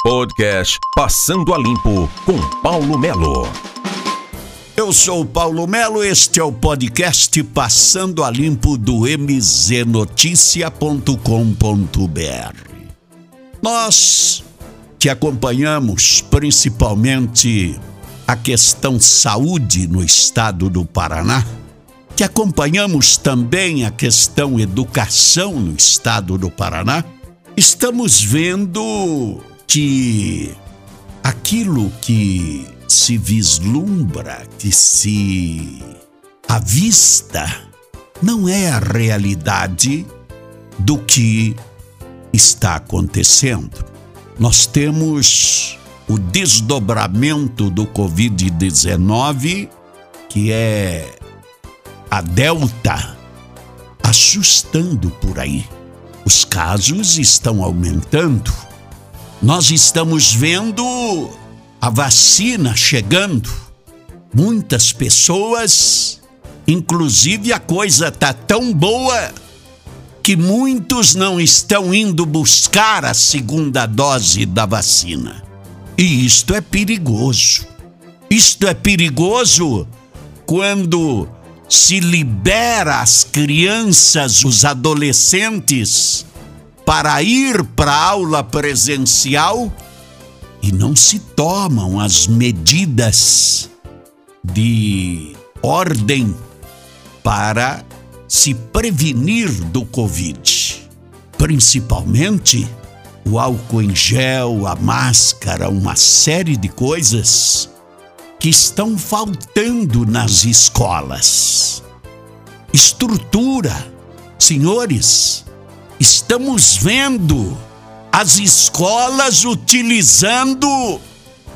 Podcast Passando a Limpo com Paulo Melo. Eu sou Paulo Melo, este é o podcast Passando a Limpo do mznoticia.com.br. Nós que acompanhamos principalmente a questão saúde no estado do Paraná, que acompanhamos também a questão educação no estado do Paraná, estamos vendo que aquilo que se vislumbra, que se avista, não é a realidade do que está acontecendo. Nós temos o desdobramento do Covid-19, que é a Delta, assustando por aí. Os casos estão aumentando nós estamos vendo a vacina chegando. Muitas pessoas, inclusive a coisa tá tão boa que muitos não estão indo buscar a segunda dose da vacina. E isto é perigoso. Isto é perigoso quando se libera as crianças, os adolescentes para ir para a aula presencial e não se tomam as medidas de ordem para se prevenir do Covid. Principalmente o álcool em gel, a máscara, uma série de coisas que estão faltando nas escolas. Estrutura. Senhores, Estamos vendo as escolas utilizando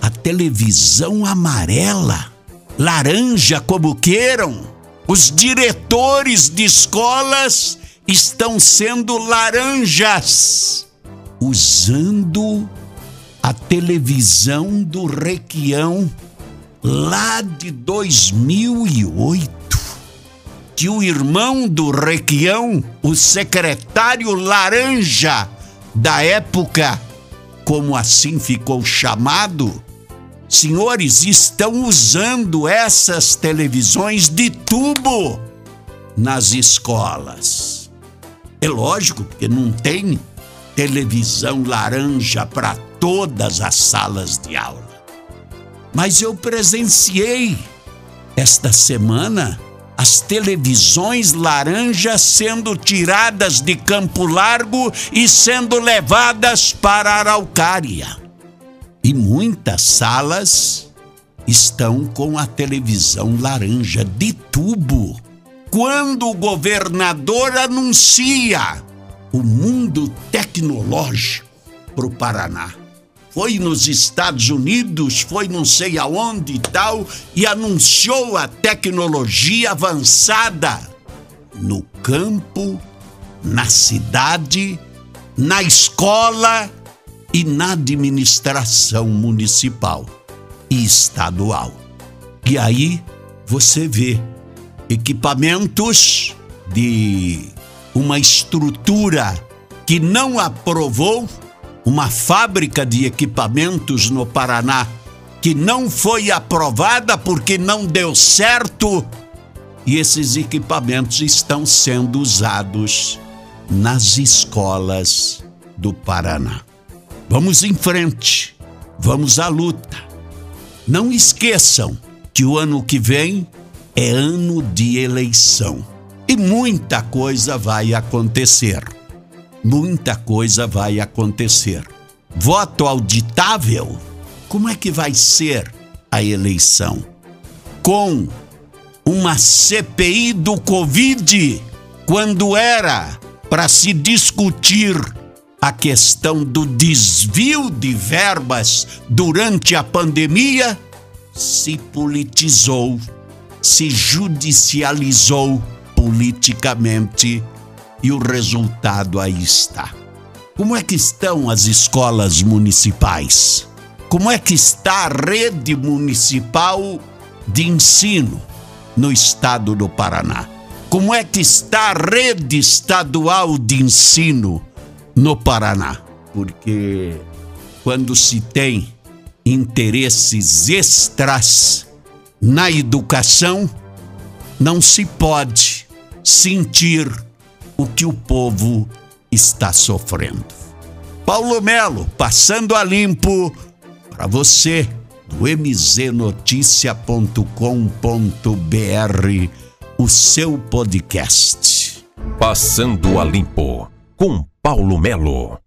a televisão amarela, laranja, como queiram. Os diretores de escolas estão sendo laranjas, usando a televisão do Requião lá de 2008 que o irmão do Requião, o secretário Laranja da época, como assim ficou chamado, senhores, estão usando essas televisões de tubo nas escolas. É lógico que não tem televisão laranja para todas as salas de aula. Mas eu presenciei esta semana as televisões laranjas sendo tiradas de Campo Largo e sendo levadas para Araucária. E muitas salas estão com a televisão laranja de tubo. Quando o governador anuncia o mundo tecnológico para o Paraná foi nos Estados Unidos, foi não sei aonde e tal, e anunciou a tecnologia avançada no campo, na cidade, na escola e na administração municipal e estadual. E aí você vê equipamentos de uma estrutura que não aprovou uma fábrica de equipamentos no Paraná que não foi aprovada porque não deu certo e esses equipamentos estão sendo usados nas escolas do Paraná. Vamos em frente, vamos à luta. Não esqueçam que o ano que vem é ano de eleição e muita coisa vai acontecer muita coisa vai acontecer. Voto auditável? Como é que vai ser a eleição? Com uma CPI do Covid, quando era para se discutir a questão do desvio de verbas durante a pandemia, se politizou, se judicializou politicamente e o resultado aí está. Como é que estão as escolas municipais? Como é que está a rede municipal de ensino no estado do Paraná? Como é que está a rede estadual de ensino no Paraná? Porque quando se tem interesses extras na educação, não se pode sentir o que o povo está sofrendo. Paulo Melo, passando a limpo para você do mznoticia.com.br, o seu podcast. Passando a limpo com Paulo Melo.